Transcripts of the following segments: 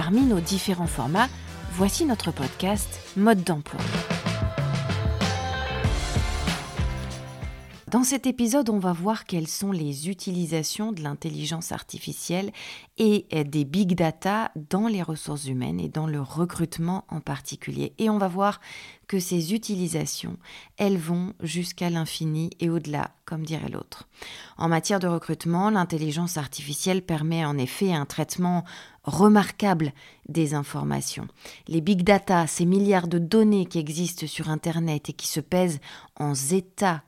Parmi nos différents formats, voici notre podcast Mode d'emploi. Dans cet épisode, on va voir quelles sont les utilisations de l'intelligence artificielle et des big data dans les ressources humaines et dans le recrutement en particulier. Et on va voir que ces utilisations, elles vont jusqu'à l'infini et au-delà, comme dirait l'autre. En matière de recrutement, l'intelligence artificielle permet en effet un traitement remarquable des informations. Les big data, ces milliards de données qui existent sur Internet et qui se pèsent en zeta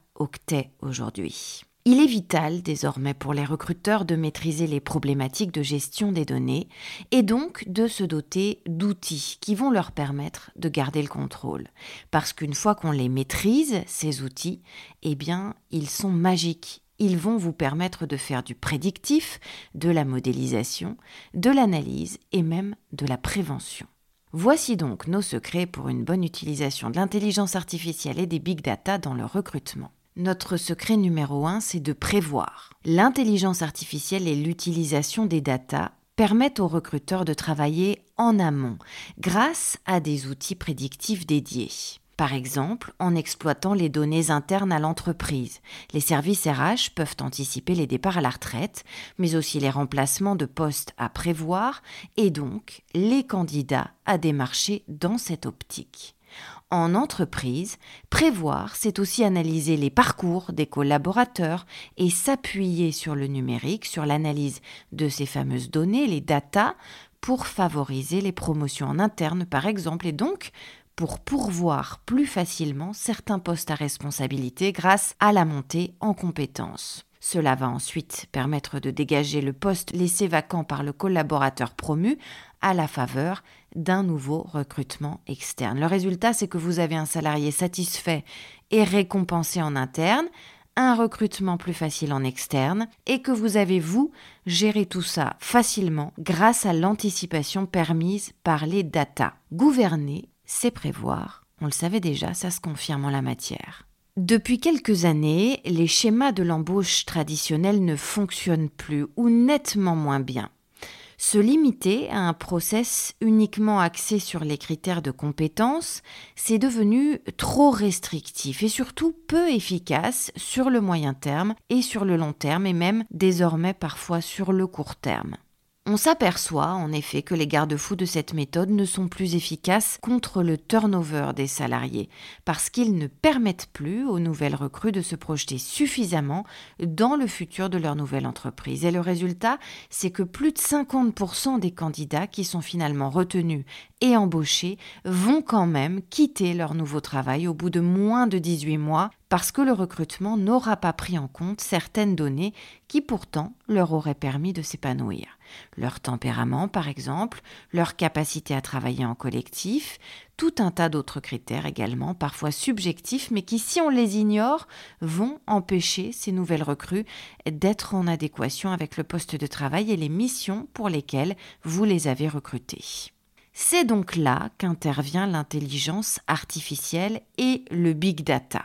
aujourd'hui. Il est vital désormais pour les recruteurs de maîtriser les problématiques de gestion des données et donc de se doter d'outils qui vont leur permettre de garder le contrôle. Parce qu'une fois qu'on les maîtrise, ces outils, eh bien, ils sont magiques. Ils vont vous permettre de faire du prédictif, de la modélisation, de l'analyse et même de la prévention. Voici donc nos secrets pour une bonne utilisation de l'intelligence artificielle et des big data dans le recrutement. Notre secret numéro un, c'est de prévoir. L'intelligence artificielle et l'utilisation des datas permettent aux recruteurs de travailler en amont grâce à des outils prédictifs dédiés. Par exemple, en exploitant les données internes à l'entreprise. Les services RH peuvent anticiper les départs à la retraite, mais aussi les remplacements de postes à prévoir et donc les candidats à démarcher dans cette optique. En entreprise, prévoir, c'est aussi analyser les parcours des collaborateurs et s'appuyer sur le numérique, sur l'analyse de ces fameuses données, les data, pour favoriser les promotions en interne par exemple et donc pour pourvoir plus facilement certains postes à responsabilité grâce à la montée en compétences. Cela va ensuite permettre de dégager le poste laissé vacant par le collaborateur promu à la faveur d'un nouveau recrutement externe. Le résultat, c'est que vous avez un salarié satisfait et récompensé en interne, un recrutement plus facile en externe, et que vous avez, vous, géré tout ça facilement grâce à l'anticipation permise par les data. Gouverner, c'est prévoir. On le savait déjà, ça se confirme en la matière. Depuis quelques années, les schémas de l'embauche traditionnels ne fonctionnent plus ou nettement moins bien. Se limiter à un process uniquement axé sur les critères de compétence, c'est devenu trop restrictif et surtout peu efficace sur le moyen terme et sur le long terme et même désormais parfois sur le court terme. On s'aperçoit en effet que les garde-fous de cette méthode ne sont plus efficaces contre le turnover des salariés, parce qu'ils ne permettent plus aux nouvelles recrues de se projeter suffisamment dans le futur de leur nouvelle entreprise. Et le résultat, c'est que plus de 50% des candidats qui sont finalement retenus et embauchés vont quand même quitter leur nouveau travail au bout de moins de 18 mois parce que le recrutement n'aura pas pris en compte certaines données qui pourtant leur auraient permis de s'épanouir. Leur tempérament, par exemple, leur capacité à travailler en collectif, tout un tas d'autres critères également, parfois subjectifs, mais qui, si on les ignore, vont empêcher ces nouvelles recrues d'être en adéquation avec le poste de travail et les missions pour lesquelles vous les avez recrutées. C'est donc là qu'intervient l'intelligence artificielle et le big data.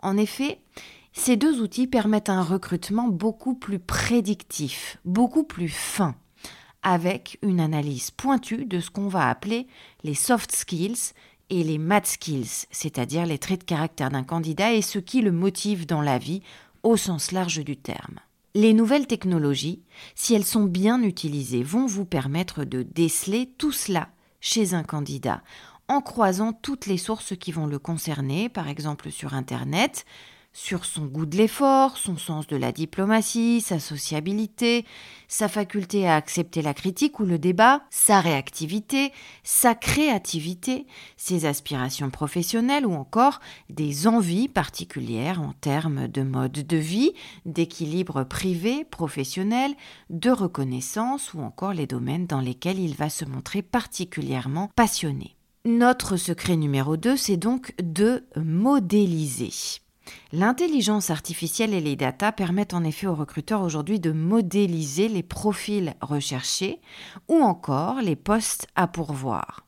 En effet, ces deux outils permettent un recrutement beaucoup plus prédictif, beaucoup plus fin, avec une analyse pointue de ce qu'on va appeler les soft skills et les math skills, c'est-à-dire les traits de caractère d'un candidat et ce qui le motive dans la vie au sens large du terme. Les nouvelles technologies, si elles sont bien utilisées, vont vous permettre de déceler tout cela chez un candidat en croisant toutes les sources qui vont le concerner, par exemple sur Internet, sur son goût de l'effort, son sens de la diplomatie, sa sociabilité, sa faculté à accepter la critique ou le débat, sa réactivité, sa créativité, ses aspirations professionnelles ou encore des envies particulières en termes de mode de vie, d'équilibre privé, professionnel, de reconnaissance ou encore les domaines dans lesquels il va se montrer particulièrement passionné. Notre secret numéro 2, c'est donc de modéliser. L'intelligence artificielle et les data permettent en effet aux recruteurs aujourd'hui de modéliser les profils recherchés ou encore les postes à pourvoir.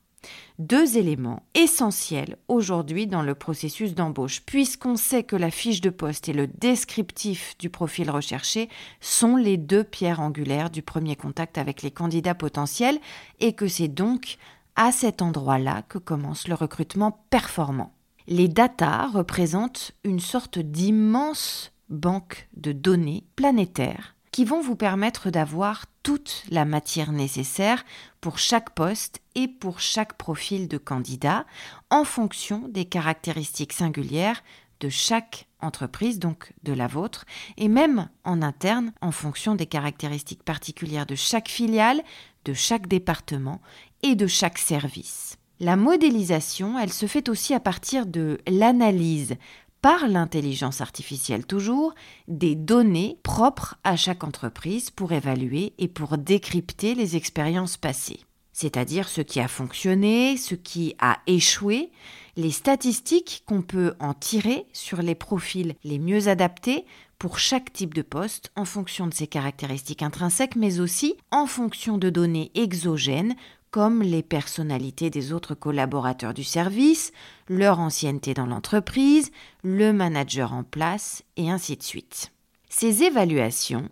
Deux éléments essentiels aujourd'hui dans le processus d'embauche, puisqu'on sait que la fiche de poste et le descriptif du profil recherché sont les deux pierres angulaires du premier contact avec les candidats potentiels et que c'est donc à cet endroit-là que commence le recrutement performant. Les data représentent une sorte d'immense banque de données planétaires qui vont vous permettre d'avoir toute la matière nécessaire pour chaque poste et pour chaque profil de candidat en fonction des caractéristiques singulières de chaque entreprise, donc de la vôtre, et même en interne en fonction des caractéristiques particulières de chaque filiale, de chaque département et de chaque service. La modélisation, elle se fait aussi à partir de l'analyse par l'intelligence artificielle toujours des données propres à chaque entreprise pour évaluer et pour décrypter les expériences passées. C'est-à-dire ce qui a fonctionné, ce qui a échoué, les statistiques qu'on peut en tirer sur les profils les mieux adaptés pour chaque type de poste en fonction de ses caractéristiques intrinsèques, mais aussi en fonction de données exogènes comme les personnalités des autres collaborateurs du service, leur ancienneté dans l'entreprise, le manager en place, et ainsi de suite. Ces évaluations,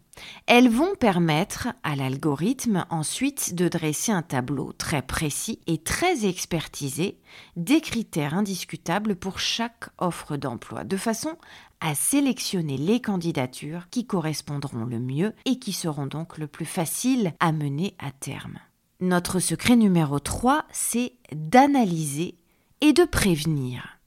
elles vont permettre à l'algorithme ensuite de dresser un tableau très précis et très expertisé des critères indiscutables pour chaque offre d'emploi, de façon à sélectionner les candidatures qui correspondront le mieux et qui seront donc le plus faciles à mener à terme. Notre secret numéro 3, c'est d'analyser et de prévenir.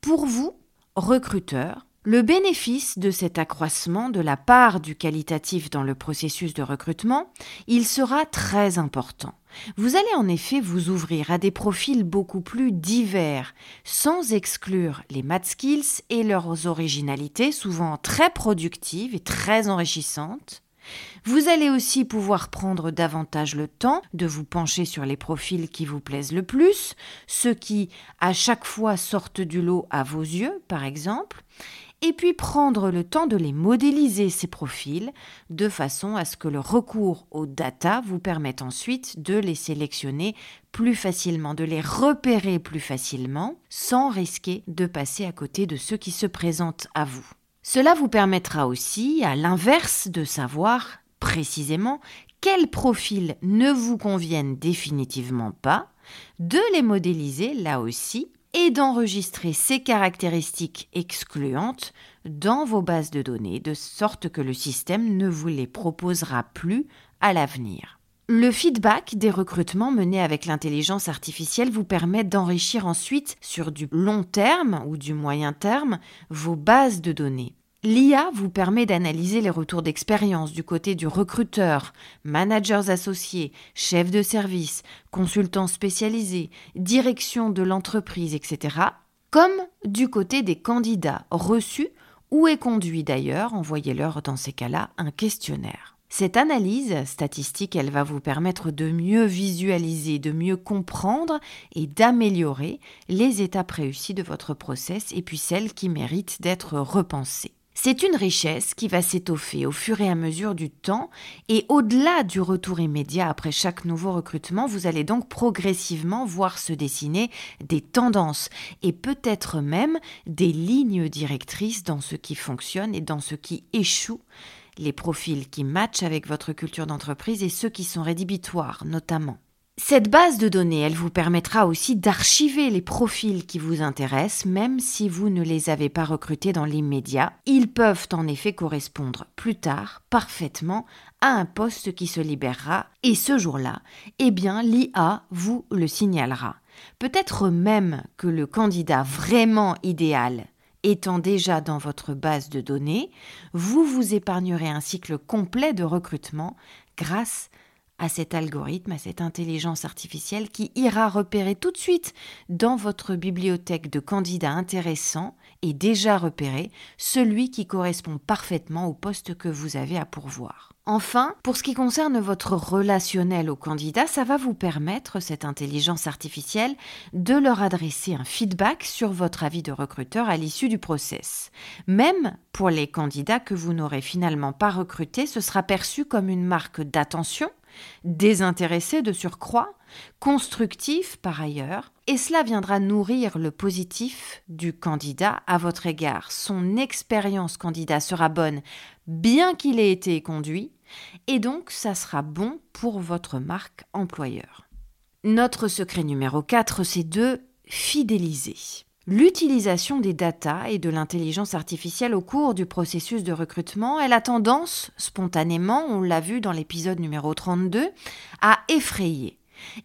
Pour vous, recruteurs, le bénéfice de cet accroissement de la part du qualitatif dans le processus de recrutement, il sera très important. Vous allez en effet vous ouvrir à des profils beaucoup plus divers, sans exclure les math skills et leurs originalités, souvent très productives et très enrichissantes, vous allez aussi pouvoir prendre davantage le temps de vous pencher sur les profils qui vous plaisent le plus, ceux qui à chaque fois sortent du lot à vos yeux, par exemple, et puis prendre le temps de les modéliser, ces profils, de façon à ce que le recours aux data vous permette ensuite de les sélectionner plus facilement, de les repérer plus facilement, sans risquer de passer à côté de ceux qui se présentent à vous. Cela vous permettra aussi, à l'inverse, de savoir précisément quels profils ne vous conviennent définitivement pas, de les modéliser là aussi et d'enregistrer ces caractéristiques excluantes dans vos bases de données, de sorte que le système ne vous les proposera plus à l'avenir. Le feedback des recrutements menés avec l'intelligence artificielle vous permet d'enrichir ensuite sur du long terme ou du moyen terme vos bases de données. L'IA vous permet d'analyser les retours d'expérience du côté du recruteur, managers associés, chefs de service, consultants spécialisés, direction de l'entreprise, etc., comme du côté des candidats reçus ou est conduit d'ailleurs, envoyez-leur dans ces cas-là un questionnaire. Cette analyse statistique, elle va vous permettre de mieux visualiser, de mieux comprendre et d'améliorer les étapes réussies de votre process et puis celles qui méritent d'être repensées. C'est une richesse qui va s'étoffer au fur et à mesure du temps et au-delà du retour immédiat après chaque nouveau recrutement, vous allez donc progressivement voir se dessiner des tendances et peut-être même des lignes directrices dans ce qui fonctionne et dans ce qui échoue les profils qui matchent avec votre culture d'entreprise et ceux qui sont rédhibitoires notamment. Cette base de données, elle vous permettra aussi d'archiver les profils qui vous intéressent, même si vous ne les avez pas recrutés dans l'immédiat. Ils peuvent en effet correspondre plus tard parfaitement à un poste qui se libérera, et ce jour-là, eh bien, l'IA vous le signalera. Peut-être même que le candidat vraiment idéal étant déjà dans votre base de données, vous vous épargnerez un cycle complet de recrutement grâce à cet algorithme, à cette intelligence artificielle qui ira repérer tout de suite dans votre bibliothèque de candidats intéressants et déjà repérés celui qui correspond parfaitement au poste que vous avez à pourvoir. Enfin, pour ce qui concerne votre relationnel au candidat, ça va vous permettre, cette intelligence artificielle, de leur adresser un feedback sur votre avis de recruteur à l'issue du process. Même pour les candidats que vous n'aurez finalement pas recrutés, ce sera perçu comme une marque d'attention désintéressé de surcroît, constructif par ailleurs, et cela viendra nourrir le positif du candidat à votre égard. Son expérience candidat sera bonne bien qu'il ait été conduit, et donc ça sera bon pour votre marque employeur. Notre secret numéro 4, c'est de fidéliser. L'utilisation des data et de l'intelligence artificielle au cours du processus de recrutement, elle a tendance, spontanément, on l'a vu dans l'épisode numéro 32, à effrayer.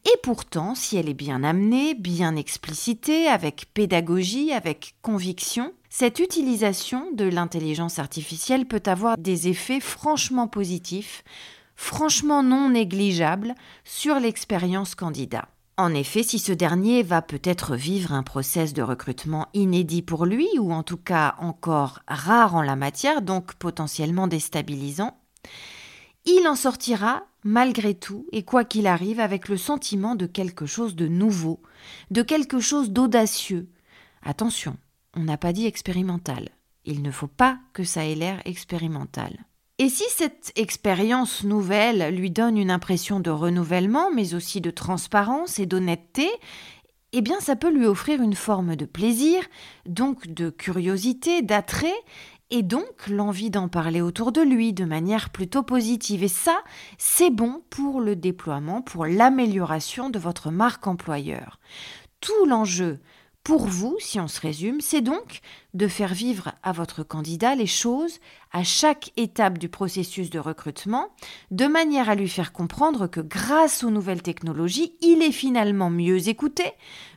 Et pourtant, si elle est bien amenée, bien explicitée, avec pédagogie, avec conviction, cette utilisation de l'intelligence artificielle peut avoir des effets franchement positifs, franchement non négligeables sur l'expérience candidat. En effet, si ce dernier va peut-être vivre un process de recrutement inédit pour lui, ou en tout cas encore rare en la matière, donc potentiellement déstabilisant, il en sortira malgré tout et quoi qu'il arrive avec le sentiment de quelque chose de nouveau, de quelque chose d'audacieux. Attention, on n'a pas dit expérimental. Il ne faut pas que ça ait l'air expérimental. Et si cette expérience nouvelle lui donne une impression de renouvellement, mais aussi de transparence et d'honnêteté, eh bien ça peut lui offrir une forme de plaisir, donc de curiosité, d'attrait, et donc l'envie d'en parler autour de lui de manière plutôt positive. Et ça, c'est bon pour le déploiement, pour l'amélioration de votre marque employeur. Tout l'enjeu pour vous, si on se résume, c'est donc de faire vivre à votre candidat les choses à chaque étape du processus de recrutement, de manière à lui faire comprendre que grâce aux nouvelles technologies, il est finalement mieux écouté,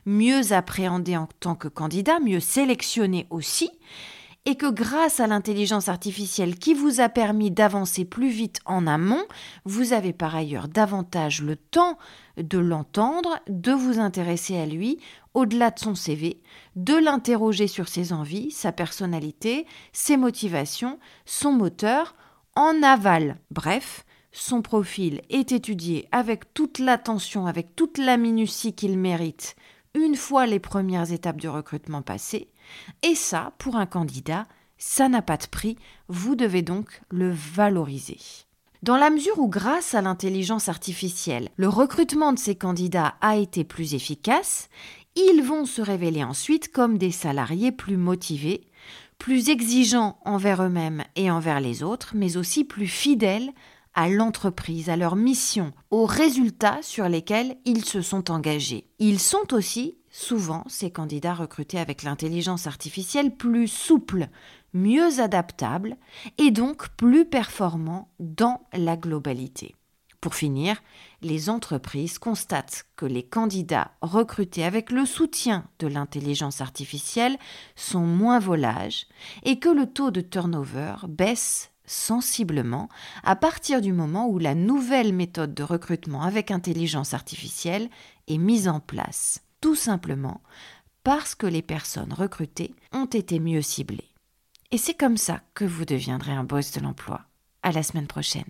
mieux appréhendé en tant que candidat, mieux sélectionné aussi, et que grâce à l'intelligence artificielle qui vous a permis d'avancer plus vite en amont, vous avez par ailleurs davantage le temps de l'entendre, de vous intéresser à lui au-delà de son CV, de l'interroger sur ses envies, sa personnalité, ses motivations, son moteur, en aval. Bref, son profil est étudié avec toute l'attention, avec toute la minutie qu'il mérite une fois les premières étapes du recrutement passées, et ça, pour un candidat, ça n'a pas de prix, vous devez donc le valoriser. Dans la mesure où, grâce à l'intelligence artificielle, le recrutement de ces candidats a été plus efficace, ils vont se révéler ensuite comme des salariés plus motivés, plus exigeants envers eux-mêmes et envers les autres, mais aussi plus fidèles à l'entreprise, à leur mission, aux résultats sur lesquels ils se sont engagés. Ils sont aussi souvent ces candidats recrutés avec l'intelligence artificielle plus souples, mieux adaptables et donc plus performants dans la globalité. Pour finir, les entreprises constatent que les candidats recrutés avec le soutien de l'intelligence artificielle sont moins volages et que le taux de turnover baisse sensiblement à partir du moment où la nouvelle méthode de recrutement avec intelligence artificielle est mise en place tout simplement parce que les personnes recrutées ont été mieux ciblées. Et c'est comme ça que vous deviendrez un boss de l'emploi. À la semaine prochaine.